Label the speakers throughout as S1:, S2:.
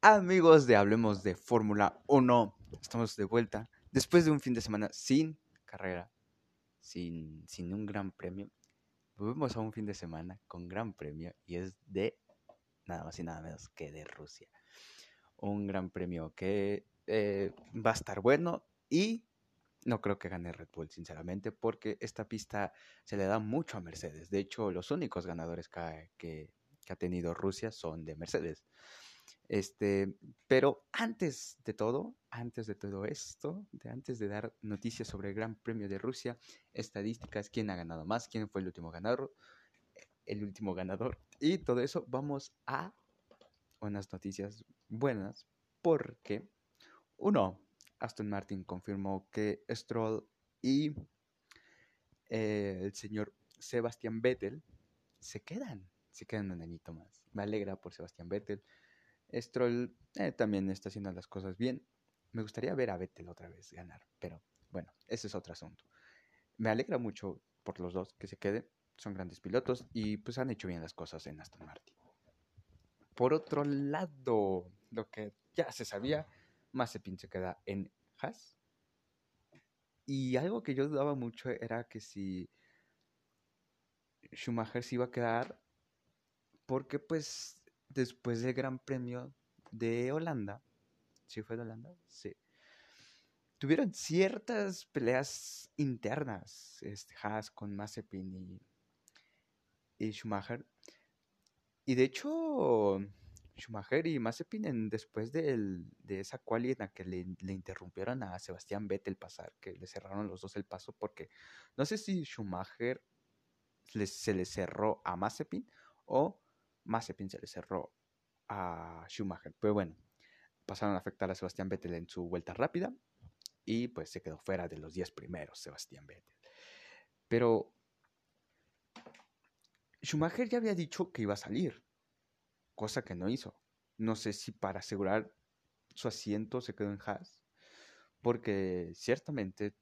S1: Amigos de Hablemos de Fórmula 1, estamos de vuelta después de un fin de semana sin carrera, sin, sin un gran premio. Volvemos a un fin de semana con gran premio y es de nada más y nada menos que de Rusia. Un gran premio que eh, va a estar bueno y no creo que gane Red Bull, sinceramente, porque esta pista se le da mucho a Mercedes. De hecho, los únicos ganadores que, que ha tenido Rusia son de Mercedes. Este, pero antes de todo, antes de todo esto, antes de dar noticias sobre el Gran Premio de Rusia, estadísticas, quién ha ganado más, quién fue el último ganador, el último ganador y todo eso, vamos a unas noticias buenas porque uno, Aston Martin confirmó que Stroll y eh, el señor Sebastián Vettel se quedan, se quedan un añito más. Me alegra por Sebastián Vettel. Stroll eh, también está haciendo las cosas bien. Me gustaría ver a Vettel otra vez ganar, pero bueno, ese es otro asunto. Me alegra mucho por los dos que se queden, son grandes pilotos y pues han hecho bien las cosas en Aston Martin. Por otro lado, lo que ya se sabía, Mazepin se queda en Haas. Y algo que yo dudaba mucho era que si Schumacher se iba a quedar, porque pues después del Gran Premio de Holanda, ¿sí fue de Holanda? Sí. Tuvieron ciertas peleas internas, este, Haas con Mazepin y, Schumacher. Y de hecho, Schumacher y Mazepin después de esa quali en la que le, interrumpieron a Sebastián Vettel pasar, que le cerraron los dos el paso, porque no sé si Schumacher se le cerró a Mazepin o Mazepin se le cerró a Schumacher. Pero bueno, pasaron a afectar a Sebastián Vettel en su vuelta rápida y pues se quedó fuera de los 10 primeros Sebastián Vettel. Pero Schumacher ya había dicho que iba a salir, cosa que no hizo. No sé si para asegurar su asiento se quedó en Haas, porque ciertamente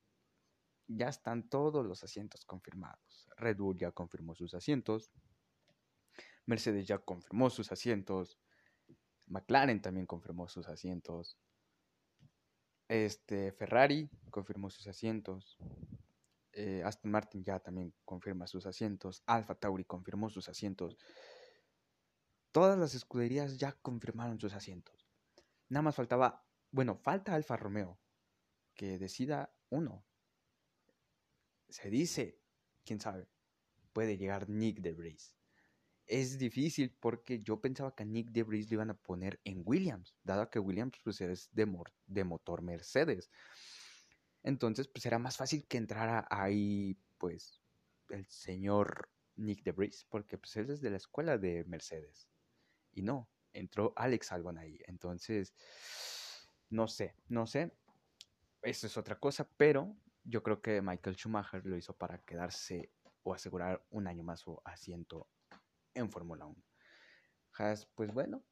S1: ya están todos los asientos confirmados. Red Bull ya confirmó sus asientos, Mercedes ya confirmó sus asientos. McLaren también confirmó sus asientos. Este, Ferrari confirmó sus asientos. Eh, Aston Martin ya también confirma sus asientos. Alfa Tauri confirmó sus asientos. Todas las escuderías ya confirmaron sus asientos. Nada más faltaba, bueno, falta Alfa Romeo que decida uno. Se dice, quién sabe, puede llegar Nick de Vries es difícil porque yo pensaba que a Nick DeVries le iban a poner en Williams, dado que Williams pues, es de, de motor Mercedes. Entonces, pues era más fácil que entrara ahí, pues, el señor Nick DeVries, porque pues él es de la escuela de Mercedes. Y no, entró Alex Albon ahí. Entonces, no sé, no sé. Eso es otra cosa, pero yo creo que Michael Schumacher lo hizo para quedarse o asegurar un año más su asiento en Fórmula 1. Haas, pues bueno,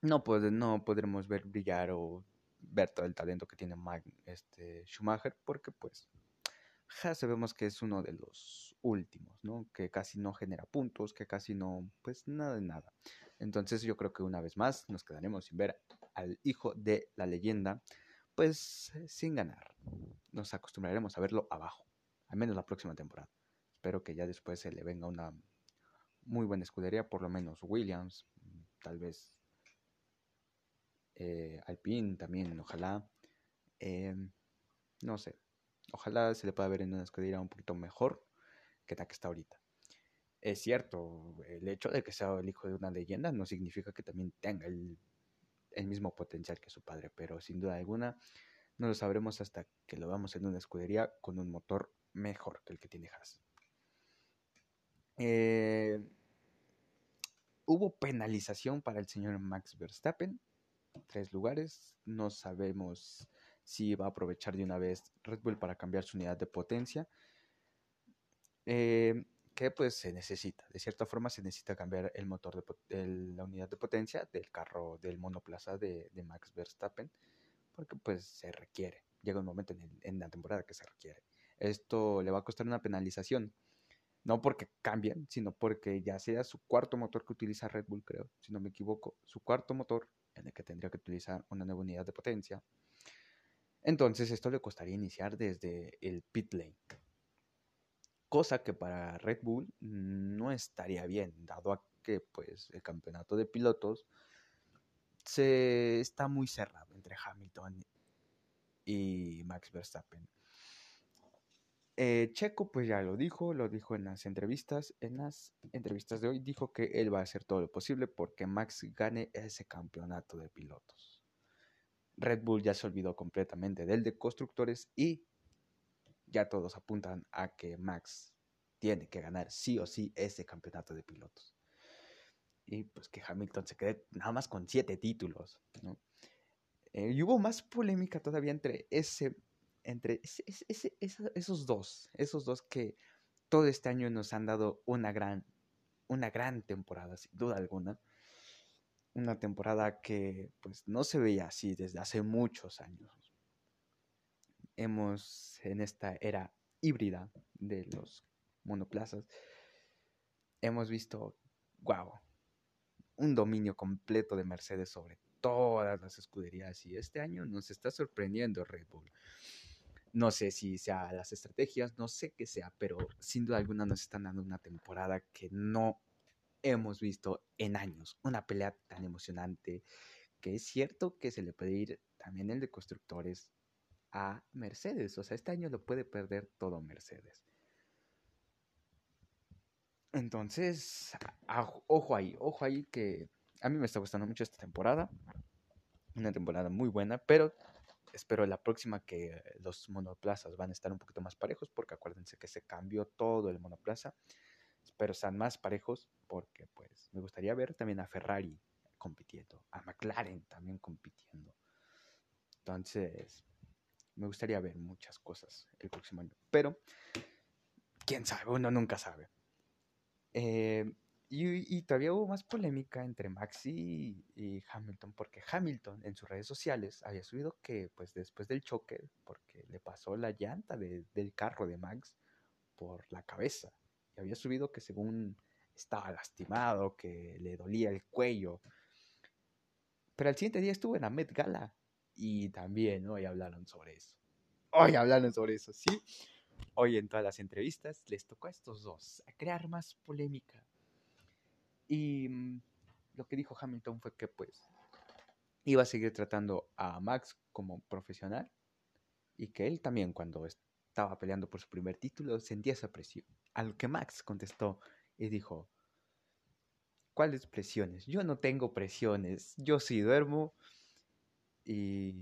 S1: no, puede, no podremos ver brillar o ver todo el talento que tiene Mike, este, Schumacher, porque pues Haas sabemos que es uno de los últimos, ¿no? Que casi no genera puntos, que casi no, pues nada de nada. Entonces yo creo que una vez más nos quedaremos sin ver al hijo de la leyenda, pues sin ganar. Nos acostumbraremos a verlo abajo, al menos la próxima temporada. Espero que ya después se le venga una muy buena escudería, por lo menos Williams, tal vez eh, Alpine también, ojalá. Em, no sé, ojalá se le pueda ver en una escudería un poquito mejor que la que está ahorita. Es cierto, el hecho de que sea el hijo de una leyenda no significa que también tenga el, el mismo potencial que su padre, pero sin duda alguna no lo sabremos hasta que lo veamos en una escudería con un motor mejor que el que tiene Haas. Eh, hubo penalización para el señor Max Verstappen. Tres lugares. No sabemos si va a aprovechar de una vez Red Bull para cambiar su unidad de potencia. Eh, que pues se necesita. De cierta forma se necesita cambiar el motor de, la unidad de potencia del carro del monoplaza de, Max Verstappen. Porque pues se requiere. Llega un momento en, en la temporada que se requiere. Esto le va a costar una penalización No porque cambien, sino porque ya sea su cuarto motor que utiliza Red Bull, creo, si no me equivoco, su cuarto motor en el que tendría que utilizar una nueva unidad de potencia. Entonces esto le costaría iniciar desde el pit lane. Cosa que para Red Bull no estaría bien, dado que pues el campeonato de pilotos se está muy cerrado entre Hamilton y Max Verstappen. Eh, Checo pues ya lo dijo, lo dijo en las entrevistas, en las entrevistas de hoy dijo que él va a hacer todo lo posible porque Max gane ese campeonato de pilotos. Red Bull ya se olvidó completamente del de constructores y ya todos apuntan a que Max tiene que ganar sí o sí ese campeonato de pilotos. Y pues que Hamilton se quede nada más con siete títulos, eh, y hubo más polémica todavía entre ese entre esos dos, esos dos que todo este año nos han dado una gran, una gran temporada, sin duda alguna. Una temporada que pues no se veía así desde hace muchos años. Hemos en esta era híbrida de los monoplazas, hemos visto, wow, un dominio completo de Mercedes sobre todas las escuderías y este año nos está sorprendiendo Red Bull. No sé si sea las estrategias, no sé qué sea, pero sin duda alguna nos están dando una temporada que no hemos visto en años. Una pelea tan emocionante que es cierto que se le puede ir también el de constructores a Mercedes. O sea, este año lo puede perder todo Mercedes. Entonces, ojo ahí, ojo ahí que a mí me está gustando mucho esta temporada. Una temporada muy buena, pero espero la próxima que los monoplazas van a estar un poquito más parejos, porque acuérdense que se cambió todo el monoplaza. Espero sean más parejos, porque pues me gustaría ver también a Ferrari compitiendo, a McLaren también compitiendo. Entonces, me gustaría ver muchas cosas el próximo año. Pero, quién sabe, uno nunca sabe. Eh, y, todavía hubo más polémica entre Maxi y, Hamilton, porque Hamilton en sus redes sociales había subido que, pues después del choque, porque le pasó la llanta del carro de Max por la cabeza, y había subido que según estaba lastimado, que le dolía el cuello. Pero al siguiente día estuvo en la Met Gala y también hoy hablaron sobre eso. Hoy hablaron sobre eso, sí. Hoy en todas las entrevistas les tocó a estos dos a crear más polémica y mm, lo que dijo Hamilton fue que pues iba a seguir tratando a Max como profesional y que él también cuando estaba peleando por su primer título sentía esa presión. A lo que Max contestó y dijo, ¿cuáles presiones? Yo no tengo presiones, yo sí duermo y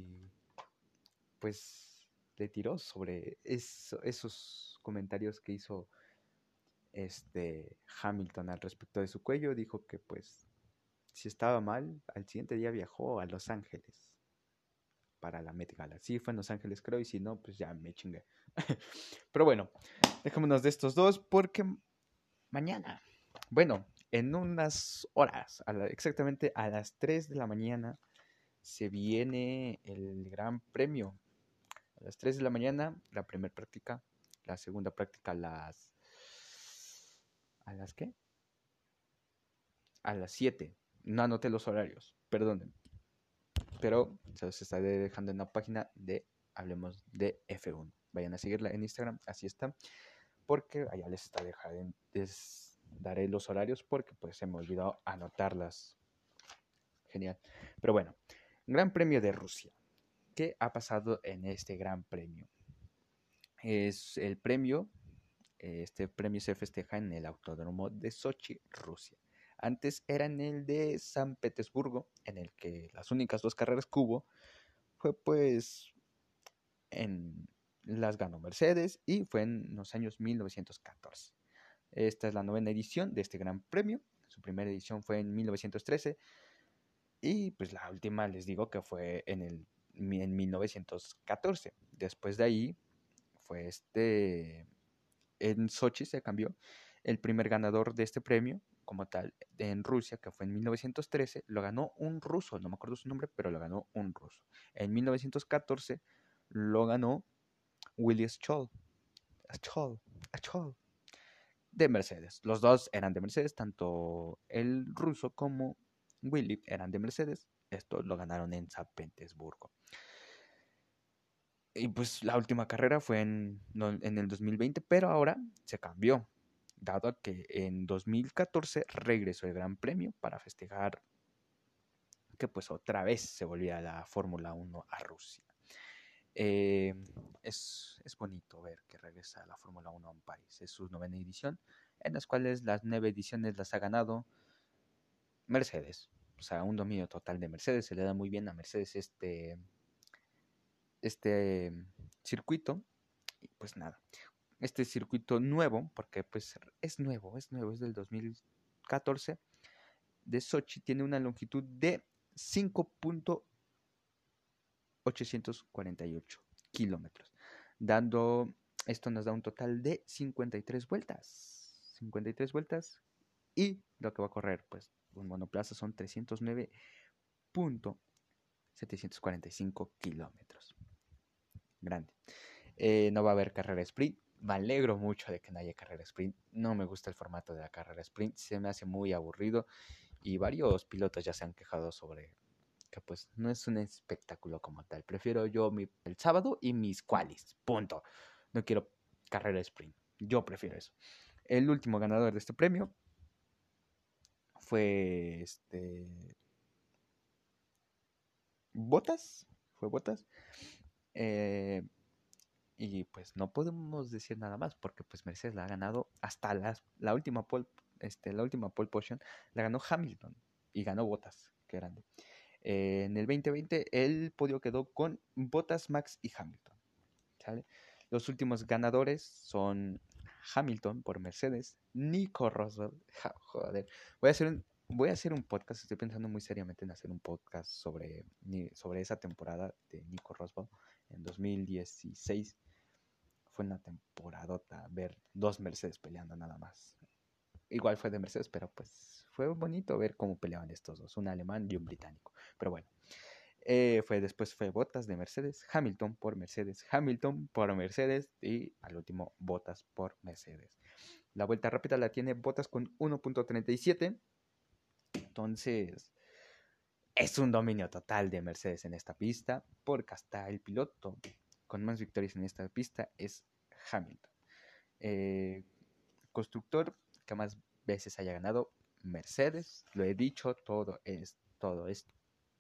S1: pues le tiró sobre esos comentarios que hizo este Hamilton al respecto de su cuello dijo que pues si estaba mal, al siguiente día viajó a Los Ángeles para la Met Gala. Sí, fue en Los Ángeles creo y si no, pues ya me chingué. Pero bueno, dejémonos de estos dos porque mañana, bueno, en unas horas, exactamente a las 3 de la mañana, se viene el Gran Premio. A las 3 de la mañana, la primera práctica, la segunda práctica a las ¿A las qué? A las 7. No anoté los horarios, perdonen. Pero se los estaré dejando en la página de Hablemos de F1. Vayan a seguirla en Instagram, así está. Porque allá les está dejando, les daré los horarios porque pues se me olvidó anotarlas. Genial. Pero bueno, Gran Premio de Rusia. ¿Qué ha pasado en este Gran Premio? Es el premio este premio se festeja en el Autódromo de Sochi, Rusia. Antes era en el de San Petersburgo, en el que las únicas dos carreras que hubo fue pues en las ganó Mercedes y fue en los años 1914. Esta es la novena edición de este gran premio. Su primera edición fue en 1913 y pues la última les digo que fue en el en 1914. Después de ahí fue este en Sochi se cambió. El primer ganador de este premio, como tal, en Rusia, que fue en 1913, lo ganó un ruso, no me acuerdo su nombre, pero lo ganó un ruso. En 1914 lo ganó William Scholl. Scholl, Scholl de Mercedes. Los dos eran de Mercedes, tanto el ruso como Willy eran de Mercedes. Esto lo ganaron en San Petersburgo. Y pues la última carrera fue en, en el 2020, pero ahora se cambió, dado que en 2014 regresó el Gran Premio para festejar que pues otra vez se volvía la Fórmula 1 a Rusia. Eh, es, es, bonito ver que regresa la Fórmula 1 a un país. Es su novena edición, en las cuales las nueve ediciones las ha ganado Mercedes. O sea, un dominio total de Mercedes. Se le da muy bien a Mercedes este, este circuito. Y pues nada, este circuito nuevo, porque pues es nuevo, es nuevo, es del 2014, de Sochi, tiene una longitud de 5.848 kilómetros, dando, esto nos da un total de 53 vueltas, 53 vueltas, y lo que va a correr, pues, un monoplaza son 309.745 kilómetros grande. Eh, no va a haber carrera sprint. Me alegro mucho de que no haya carrera sprint. No me gusta el formato de la carrera sprint. Se me hace muy aburrido. Y varios pilotos ya se han quejado sobre que pues no es un espectáculo como tal. Prefiero yo mi, el sábado y mis qualis. Punto. No quiero carrera sprint. Yo prefiero eso. El último ganador de este premio fue este Botas. Fue Botas. Eh, y pues no podemos decir nada más porque pues Mercedes la ha ganado hasta la última pole, este, la última pole position la ganó Hamilton y ganó Bottas, que grande. Eh, en el 2020 el podio quedó con Bottas, Max y Hamilton. Los últimos ganadores son Hamilton por Mercedes, Nico Rosberg, joder, voy a hacer un, voy a hacer un podcast, estoy pensando muy seriamente en hacer un podcast sobre, sobre esa temporada de Nico Rosberg en 2016 fue una temporadota ver dos Mercedes peleando nada más. Igual fue de Mercedes, pero pues fue bonito ver cómo peleaban estos dos, un alemán y un británico. Pero bueno, eh, fue después fue Botas de Mercedes, Hamilton por Mercedes, Hamilton por Mercedes y al último Botas por Mercedes. La vuelta rápida la tiene Botas con 1.37. Entonces, es un dominio total de Mercedes en esta pista, porque hasta el piloto con más victorias en esta pista es Hamilton. Eh, constructor que más veces haya ganado, Mercedes, lo he dicho, todo es, todo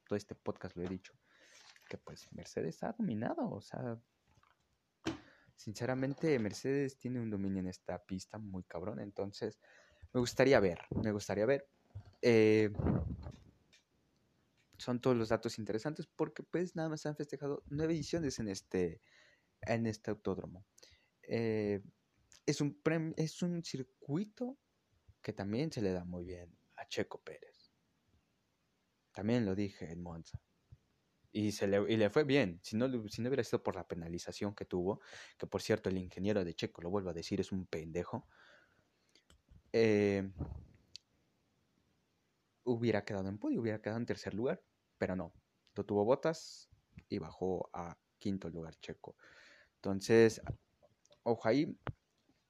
S1: todo este podcast lo he dicho, que pues Mercedes ha dominado, o sea, sinceramente Mercedes tiene un dominio en esta pista muy cabrón, entonces me gustaría ver, me gustaría ver. Eh, son todos los datos interesantes porque pues nada más han festejado nueve ediciones en este, en este autódromo. Eh, es, un es un circuito que también se le da muy bien a Checo Pérez. También lo dije en Monza. Y, se le, y le fue bien. Si no, si no hubiera sido por la penalización que tuvo, que por cierto el ingeniero de Checo, lo vuelvo a decir, es un pendejo. Eh, hubiera quedado en podio, hubiera quedado en tercer lugar pero no, tuvo botas y bajó a quinto lugar checo. Entonces, ojo ahí,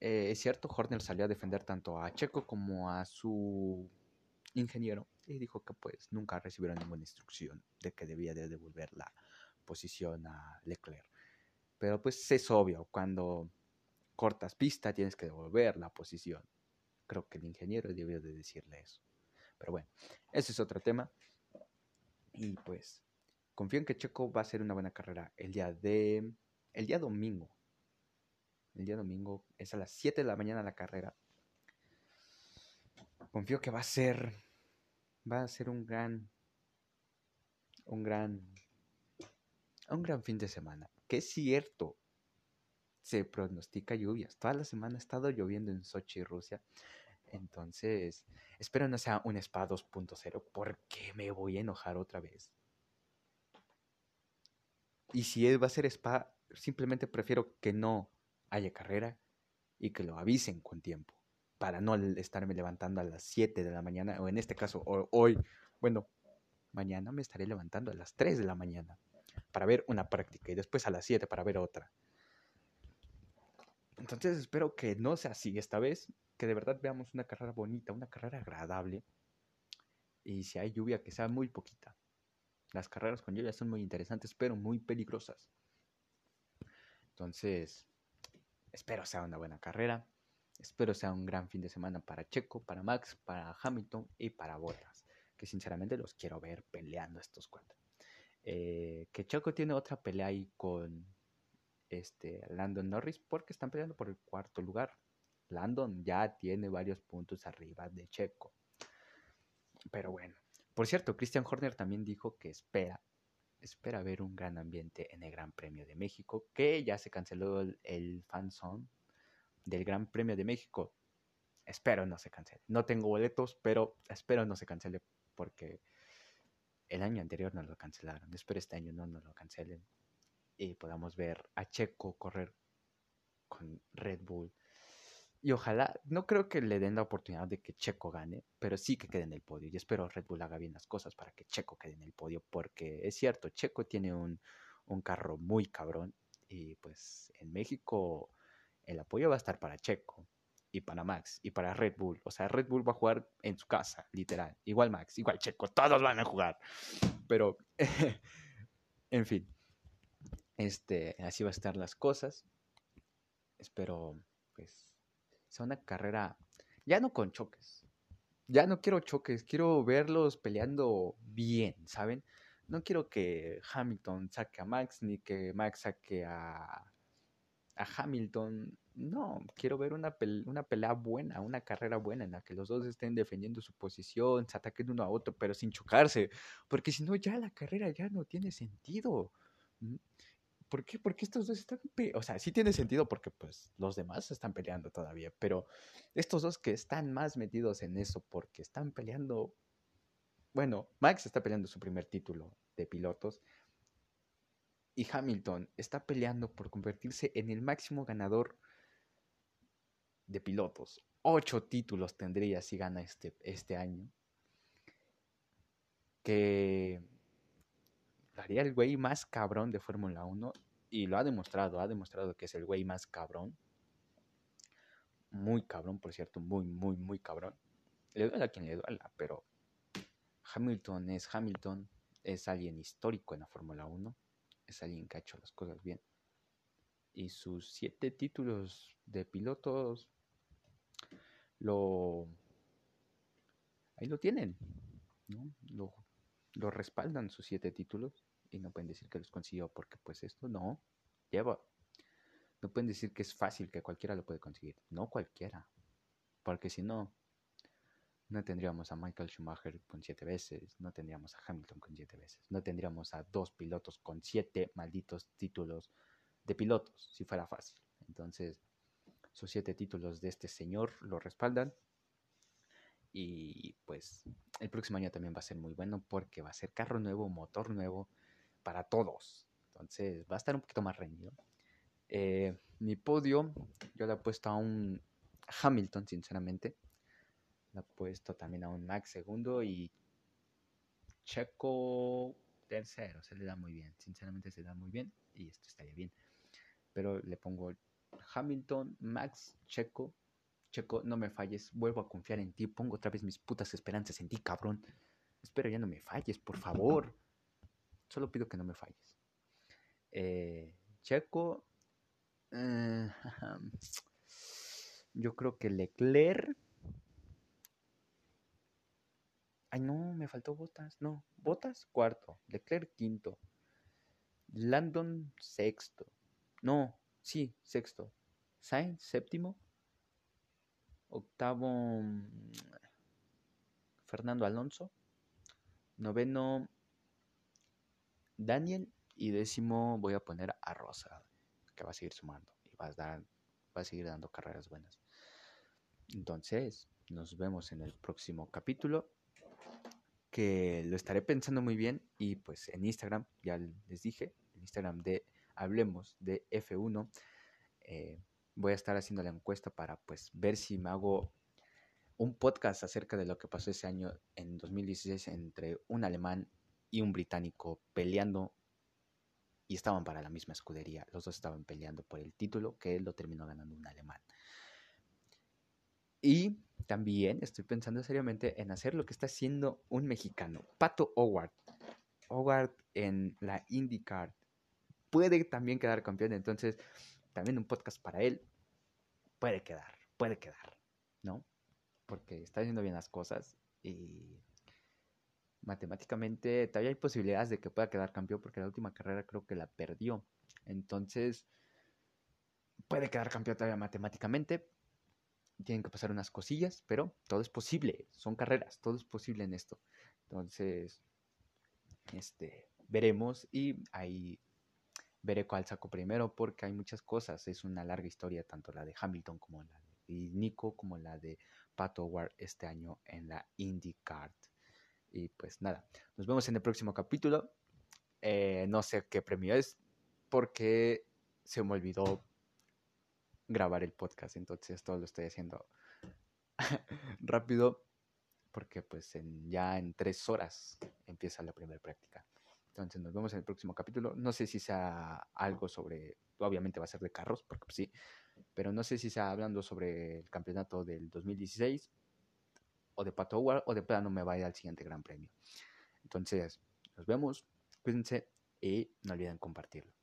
S1: eh, es cierto, Horner salió a defender tanto a Checo como a su ingeniero y dijo que pues nunca recibieron ninguna instrucción de que debía de devolver la posición a Leclerc. Pero pues es obvio, cuando cortas pista tienes que devolver la posición. Creo que el ingeniero debió de decirle eso. Pero bueno, ese es otro tema. Y pues confío en que Checo va a ser una buena carrera el día de el día domingo. El día domingo es a las 7 de la mañana la carrera. Confío que va a ser va a ser un gran un gran un gran fin de semana. Que es cierto, se pronostica lluvias. Toda la semana ha estado lloviendo en Sochi, Rusia. Entonces, espero no sea un Spa 2.0 porque me voy a enojar otra vez. Y si va a ser Spa, simplemente prefiero que no haya carrera y que lo avisen con tiempo para no estarme levantando a las 7 de la mañana o en este caso hoy, bueno, mañana me estaré levantando a las 3 de la mañana para ver una práctica y después a las 7 para ver otra. Entonces espero que no sea así esta vez, que de verdad veamos una carrera bonita, una carrera agradable. Y si hay lluvia, que sea muy poquita. Las carreras con lluvia son muy interesantes, pero muy peligrosas. Entonces, espero sea una buena carrera. Espero sea un gran fin de semana para Checo, para Max, para Hamilton y para Bottas. Que sinceramente los quiero ver peleando estos cuatro. Eh, que Checo tiene otra pelea ahí con este, Landon Norris porque están peleando por el cuarto lugar. Landon ya tiene varios puntos arriba de Checo. Pero bueno, por cierto, Christian Horner también dijo que espera, espera ver un gran ambiente en el Gran Premio de México, que ya se canceló el, el del Gran Premio de México. Espero no se cancele. No tengo boletos, pero espero no se cancele porque el año anterior no lo cancelaron. Espero este año no nos lo cancelen y podamos ver a Checo correr con Red Bull. Y ojalá, no creo que le den la oportunidad de que Checo gane, pero sí que quede en el podio. Y espero Red Bull haga bien las cosas para que Checo quede en el podio, porque es cierto, Checo tiene un, un carro muy cabrón. Y pues en México el apoyo va a estar para Checo y para Max y para Red Bull. O sea, Red Bull va a jugar en su casa, literal. Igual Max, igual Checo, todos van a jugar. Pero, en fin, este, así va a estar las cosas. Espero, pues, sea una carrera, ya no con choques. Ya no quiero choques, quiero verlos peleando bien, ¿saben? No quiero que Hamilton saque a Max, ni que Max saque a, a Hamilton. No, quiero ver una, una pelea buena, una carrera buena en la que los dos estén defendiendo su posición, se ataquen uno a otro, pero sin chocarse. Porque si no, ya la carrera ya no tiene sentido. ¿Por qué? Porque estos dos están... O sea, sí tiene sentido porque pues los demás están peleando todavía, pero estos dos que están más metidos en eso porque están peleando... Bueno, Max está peleando su primer título de pilotos y Hamilton está peleando por convertirse en el máximo ganador de pilotos. Ocho títulos tendría si gana este, este año. Que haría el güey más cabrón de Fórmula 1 y lo ha demostrado, ha demostrado que es el güey más cabrón. Muy cabrón, por cierto, muy, muy, muy cabrón. Le duele a quien le duela, pero Hamilton es Hamilton, es alguien histórico en la Fórmula 1, es alguien que ha hecho las cosas bien. Y sus siete títulos de pilotos lo... Ahí lo tienen, ¿no? Lo respaldan sus siete títulos y no pueden decir que los consiguió porque pues esto no lleva. No pueden decir que es fácil, que cualquiera lo puede conseguir. No cualquiera. Porque si no, no tendríamos a Michael Schumacher con siete veces, no tendríamos a Hamilton con siete veces, no tendríamos a dos pilotos con siete malditos títulos de pilotos, si fuera fácil. Entonces, sus siete títulos de este señor lo respaldan. Y pues el próximo año también va a ser muy bueno porque va a ser carro nuevo, motor nuevo para todos. Entonces va a estar un poquito más reñido. Eh, mi podio, yo le he puesto a un Hamilton, sinceramente. Le he puesto también a un Max segundo y Checo tercero. Se le da muy bien. Sinceramente se le da muy bien y esto estaría bien. Pero le pongo Hamilton, Max, Checo. Checo, no me falles. Vuelvo a confiar en ti. Pongo otra vez mis putas esperanzas en ti, cabrón. Espero ya no me falles, por favor. Solo pido que no me falles. Eh, Checo. Eh, yo creo que Leclerc. Ay, no, me faltó Botas. No, Botas cuarto. Leclerc quinto. Landon sexto. No, sí, sexto. Sainz séptimo. Octavo. Fernando Alonso. Noveno. Daniel y décimo voy a poner a Rosa, que va a seguir sumando y va a, dar, va a seguir dando carreras buenas. Entonces, nos vemos en el próximo capítulo, que lo estaré pensando muy bien y pues en Instagram, ya les dije, en Instagram de Hablemos de F1, eh, voy a estar haciendo la encuesta para pues ver si me hago un podcast acerca de lo que pasó ese año en 2016 entre un alemán y un británico peleando y estaban para la misma escudería. Los dos estaban peleando por el título, que él lo terminó ganando un alemán. Y también estoy pensando seriamente en hacer lo que está haciendo un mexicano, Pato Howard. Howard en la IndyCar puede también quedar campeón, entonces también un podcast para él puede quedar, puede quedar, ¿no? Porque está haciendo bien las cosas y matemáticamente todavía hay posibilidades de que pueda quedar campeón porque la última carrera creo que la perdió. Entonces, puede quedar campeón todavía matemáticamente. Tienen que pasar unas cosillas, pero todo es posible. Son carreras, todo es posible en esto. Entonces, este, veremos y ahí veré cuál saco primero porque hay muchas cosas. Es una larga historia, tanto la de Hamilton como la de Nico, como la de Pat Howard este año en la IndyCar. Y pues nada, nos vemos en el próximo capítulo. Eh, no sé qué premio es porque se me olvidó grabar el podcast, entonces todo lo estoy haciendo rápido porque pues en, ya en tres horas empieza la primera práctica. Entonces nos vemos en el próximo capítulo. No sé si sea algo sobre, obviamente va a ser de carros, porque pues, sí, pero no sé si sea hablando sobre el campeonato del 2016 o de Pato Howard o de plano me vaya al siguiente gran premio. Entonces, nos vemos, cuídense y no olviden compartirlo.